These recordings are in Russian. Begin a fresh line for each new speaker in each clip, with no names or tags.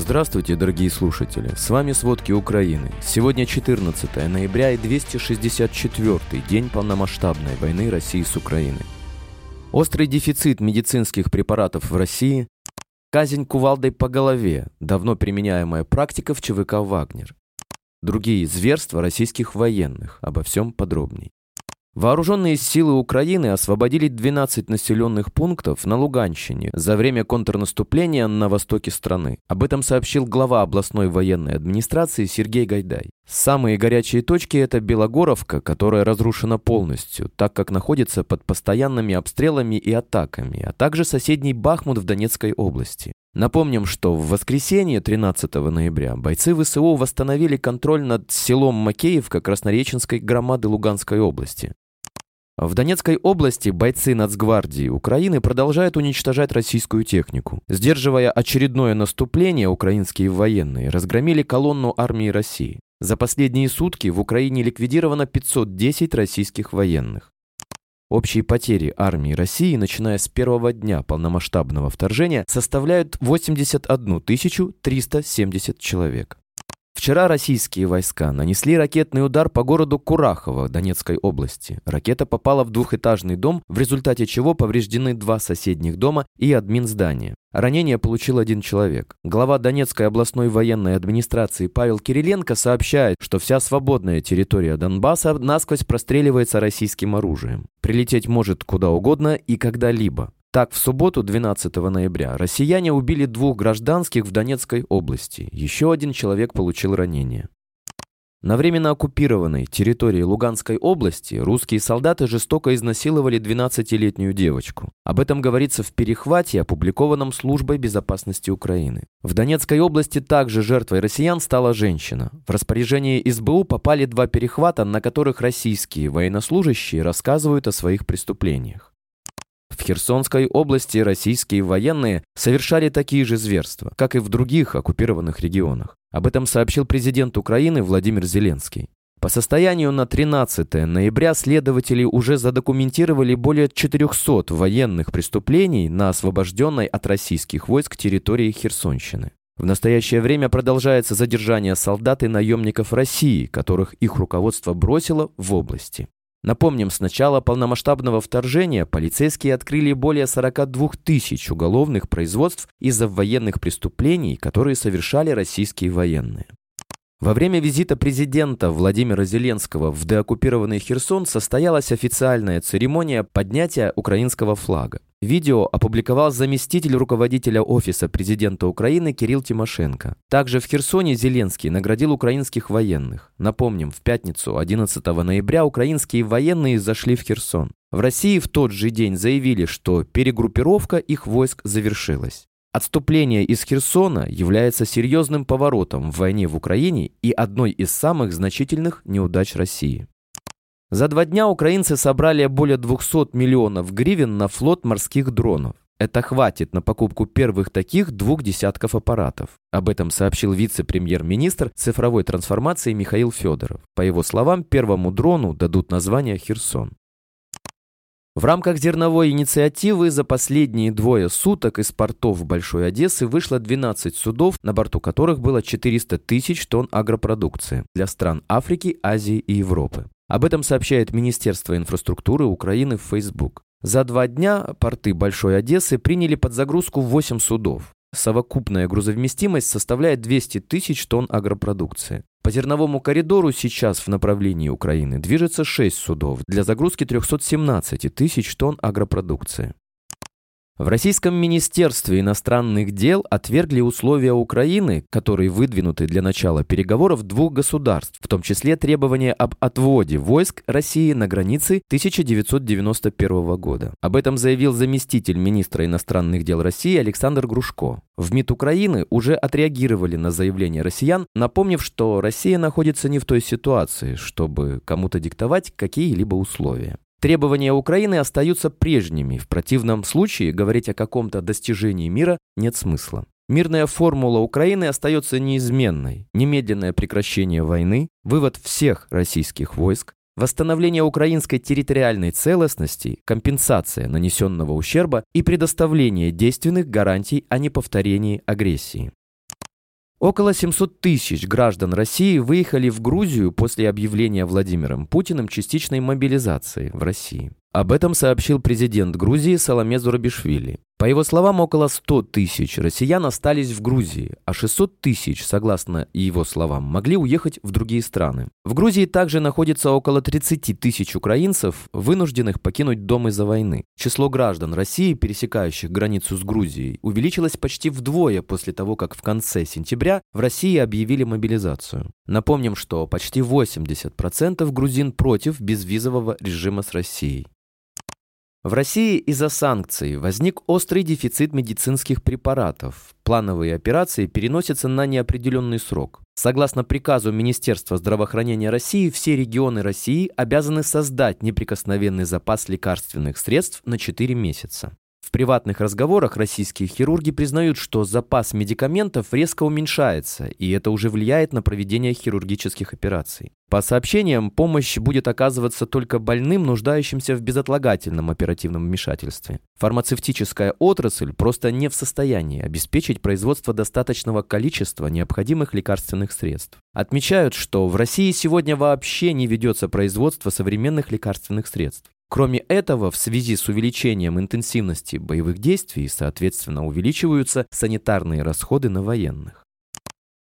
Здравствуйте, дорогие слушатели! С вами «Сводки Украины». Сегодня 14 ноября и 264-й день полномасштабной войны России с Украиной. Острый дефицит медицинских препаратов в России, казнь кувалдой по голове, давно применяемая практика в ЧВК «Вагнер», другие зверства российских военных, обо всем подробней. Вооруженные силы Украины освободили 12 населенных пунктов на Луганщине за время контрнаступления на востоке страны. Об этом сообщил глава областной военной администрации Сергей Гайдай. Самые горячие точки – это Белогоровка, которая разрушена полностью, так как находится под постоянными обстрелами и атаками, а также соседний Бахмут в Донецкой области. Напомним, что в воскресенье 13 ноября бойцы ВСУ восстановили контроль над селом Макеевка Краснореченской громады Луганской области. В Донецкой области бойцы Нацгвардии Украины продолжают уничтожать российскую технику. Сдерживая очередное наступление, украинские военные разгромили колонну армии России. За последние сутки в Украине ликвидировано 510 российских военных. Общие потери армии России, начиная с первого дня полномасштабного вторжения, составляют 81 370 человек. Вчера российские войска нанесли ракетный удар по городу Курахово Донецкой области. Ракета попала в двухэтажный дом, в результате чего повреждены два соседних дома и админ здания. Ранение получил один человек. Глава Донецкой областной военной администрации Павел Кириленко сообщает, что вся свободная территория Донбасса насквозь простреливается российским оружием. Прилететь может куда угодно и когда-либо. Так, в субботу, 12 ноября, россияне убили двух гражданских в Донецкой области. Еще один человек получил ранение. На временно оккупированной территории Луганской области русские солдаты жестоко изнасиловали 12-летнюю девочку. Об этом говорится в перехвате, опубликованном Службой безопасности Украины. В Донецкой области также жертвой россиян стала женщина. В распоряжение СБУ попали два перехвата, на которых российские военнослужащие рассказывают о своих преступлениях. В Херсонской области российские военные совершали такие же зверства, как и в других оккупированных регионах. Об этом сообщил президент Украины Владимир Зеленский. По состоянию на 13 ноября следователи уже задокументировали более 400 военных преступлений на освобожденной от российских войск территории Херсонщины. В настоящее время продолжается задержание солдат и наемников России, которых их руководство бросило в области. Напомним, с начала полномасштабного вторжения полицейские открыли более 42 тысяч уголовных производств из-за военных преступлений, которые совершали российские военные. Во время визита президента Владимира Зеленского в деоккупированный Херсон состоялась официальная церемония поднятия украинского флага. Видео опубликовал заместитель руководителя Офиса президента Украины Кирилл Тимошенко. Также в Херсоне Зеленский наградил украинских военных. Напомним, в пятницу 11 ноября украинские военные зашли в Херсон. В России в тот же день заявили, что перегруппировка их войск завершилась. Отступление из Херсона является серьезным поворотом в войне в Украине и одной из самых значительных неудач России. За два дня украинцы собрали более 200 миллионов гривен на флот морских дронов. Это хватит на покупку первых таких двух десятков аппаратов. Об этом сообщил вице-премьер-министр цифровой трансформации Михаил Федоров. По его словам, первому дрону дадут название «Херсон». В рамках зерновой инициативы за последние двое суток из портов Большой Одессы вышло 12 судов, на борту которых было 400 тысяч тонн агропродукции для стран Африки, Азии и Европы. Об этом сообщает Министерство инфраструктуры Украины в Facebook. За два дня порты Большой Одессы приняли под загрузку 8 судов. Совокупная грузовместимость составляет 200 тысяч тонн агропродукции. По зерновому коридору сейчас в направлении Украины движется 6 судов для загрузки 317 тысяч тонн агропродукции. В Российском Министерстве иностранных дел отвергли условия Украины, которые выдвинуты для начала переговоров двух государств, в том числе требования об отводе войск России на границы 1991 года. Об этом заявил заместитель министра иностранных дел России Александр Грушко. В МИД Украины уже отреагировали на заявление россиян, напомнив, что Россия находится не в той ситуации, чтобы кому-то диктовать какие-либо условия. Требования Украины остаются прежними. В противном случае говорить о каком-то достижении мира нет смысла. Мирная формула Украины остается неизменной. Немедленное прекращение войны, вывод всех российских войск, восстановление украинской территориальной целостности, компенсация нанесенного ущерба и предоставление действенных гарантий о неповторении агрессии. Около 700 тысяч граждан России выехали в Грузию после объявления Владимиром Путиным частичной мобилизации в России. Об этом сообщил президент Грузии Саламе Зурабишвили. По его словам, около 100 тысяч россиян остались в Грузии, а 600 тысяч, согласно его словам, могли уехать в другие страны. В Грузии также находится около 30 тысяч украинцев, вынужденных покинуть дом из-за войны. Число граждан России, пересекающих границу с Грузией, увеличилось почти вдвое после того, как в конце сентября в России объявили мобилизацию. Напомним, что почти 80% грузин против безвизового режима с Россией. В России из-за санкций возник острый дефицит медицинских препаратов. Плановые операции переносятся на неопределенный срок. Согласно приказу Министерства здравоохранения России, все регионы России обязаны создать неприкосновенный запас лекарственных средств на 4 месяца. В приватных разговорах российские хирурги признают, что запас медикаментов резко уменьшается, и это уже влияет на проведение хирургических операций. По сообщениям, помощь будет оказываться только больным, нуждающимся в безотлагательном оперативном вмешательстве. Фармацевтическая отрасль просто не в состоянии обеспечить производство достаточного количества необходимых лекарственных средств. Отмечают, что в России сегодня вообще не ведется производство современных лекарственных средств. Кроме этого, в связи с увеличением интенсивности боевых действий, соответственно, увеличиваются санитарные расходы на военных.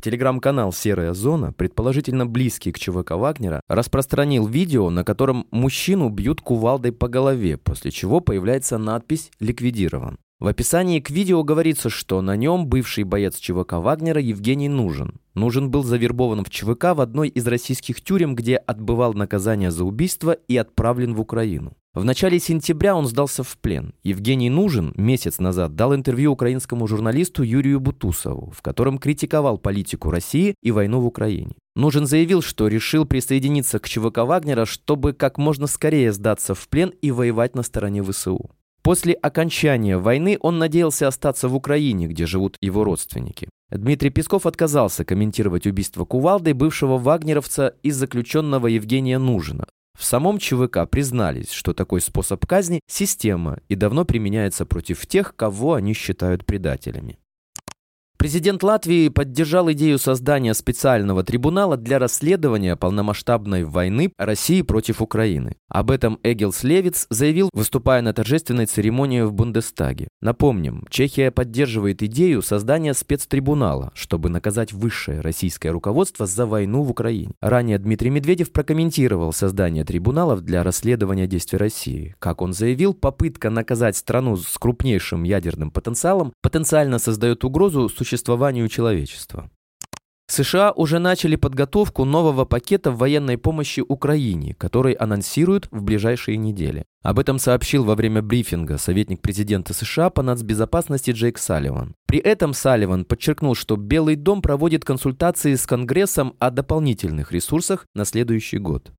Телеграм-канал «Серая зона», предположительно близкий к ЧВК Вагнера, распространил видео, на котором мужчину бьют кувалдой по голове, после чего появляется надпись «Ликвидирован». В описании к видео говорится, что на нем бывший боец ЧВК Вагнера Евгений Нужен. Нужен был завербован в ЧВК в одной из российских тюрем, где отбывал наказание за убийство и отправлен в Украину. В начале сентября он сдался в плен. Евгений Нужен месяц назад дал интервью украинскому журналисту Юрию Бутусову, в котором критиковал политику России и войну в Украине. Нужен заявил, что решил присоединиться к ЧВК Вагнера, чтобы как можно скорее сдаться в плен и воевать на стороне ВСУ. После окончания войны он надеялся остаться в Украине, где живут его родственники. Дмитрий Песков отказался комментировать убийство Кувалды бывшего вагнеровца и заключенного Евгения Нужина. В самом ЧВК признались, что такой способ казни – система и давно применяется против тех, кого они считают предателями. Президент Латвии поддержал идею создания специального трибунала для расследования полномасштабной войны России против Украины. Об этом Эгилс Левиц заявил, выступая на торжественной церемонии в Бундестаге. Напомним, Чехия поддерживает идею создания спецтрибунала, чтобы наказать высшее российское руководство за войну в Украине. Ранее Дмитрий Медведев прокомментировал создание трибуналов для расследования действий России. Как он заявил, попытка наказать страну с крупнейшим ядерным потенциалом потенциально создает угрозу существованию человечества. США уже начали подготовку нового пакета военной помощи Украине, который анонсируют в ближайшие недели. Об этом сообщил во время брифинга советник президента США по нацбезопасности Джейк Салливан. При этом Салливан подчеркнул, что Белый дом проводит консультации с Конгрессом о дополнительных ресурсах на следующий год.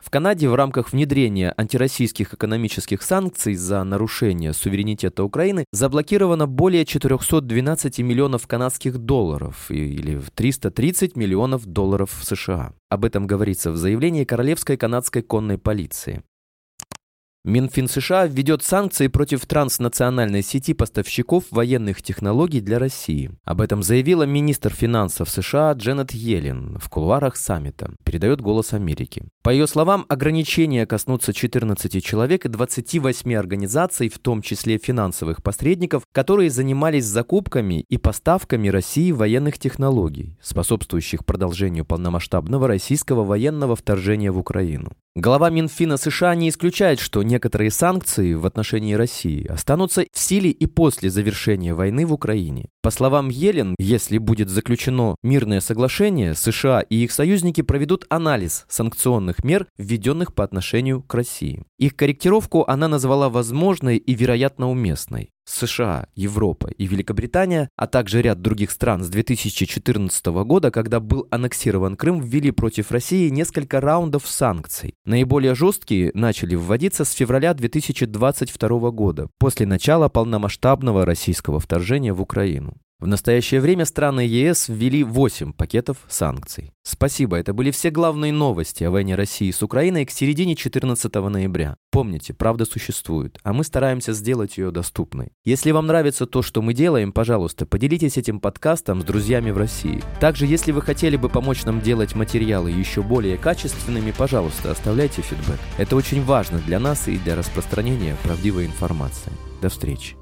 В Канаде в рамках внедрения антироссийских экономических санкций за нарушение суверенитета Украины заблокировано более 412 миллионов канадских долларов или 330 миллионов долларов США. Об этом говорится в заявлении Королевской канадской конной полиции. Минфин США введет санкции против транснациональной сети поставщиков военных технологий для России. Об этом заявила министр финансов США Дженнет Йеллен в кулуарах саммита, передает «Голос Америки». По ее словам, ограничения коснутся 14 человек и 28 организаций, в том числе финансовых посредников, которые занимались закупками и поставками России военных технологий, способствующих продолжению полномасштабного российского военного вторжения в Украину. Глава Минфина США не исключает, что некоторые санкции в отношении России останутся в силе и после завершения войны в Украине. По словам Елен, если будет заключено мирное соглашение, США и их союзники проведут анализ санкционных мер, введенных по отношению к России. Их корректировку она назвала возможной и вероятно уместной. США, Европа и Великобритания, а также ряд других стран с 2014 года, когда был аннексирован Крым, ввели против России несколько раундов санкций. Наиболее жесткие начали вводиться с февраля 2022 года, после начала полномасштабного российского вторжения в Украину. В настоящее время страны ЕС ввели 8 пакетов санкций. Спасибо, это были все главные новости о войне России с Украиной к середине 14 ноября. Помните, правда существует, а мы стараемся сделать ее доступной. Если вам нравится то, что мы делаем, пожалуйста, поделитесь этим подкастом с друзьями в России. Также, если вы хотели бы помочь нам делать материалы еще более качественными, пожалуйста, оставляйте фидбэк. Это очень важно для нас и для распространения правдивой информации. До встречи.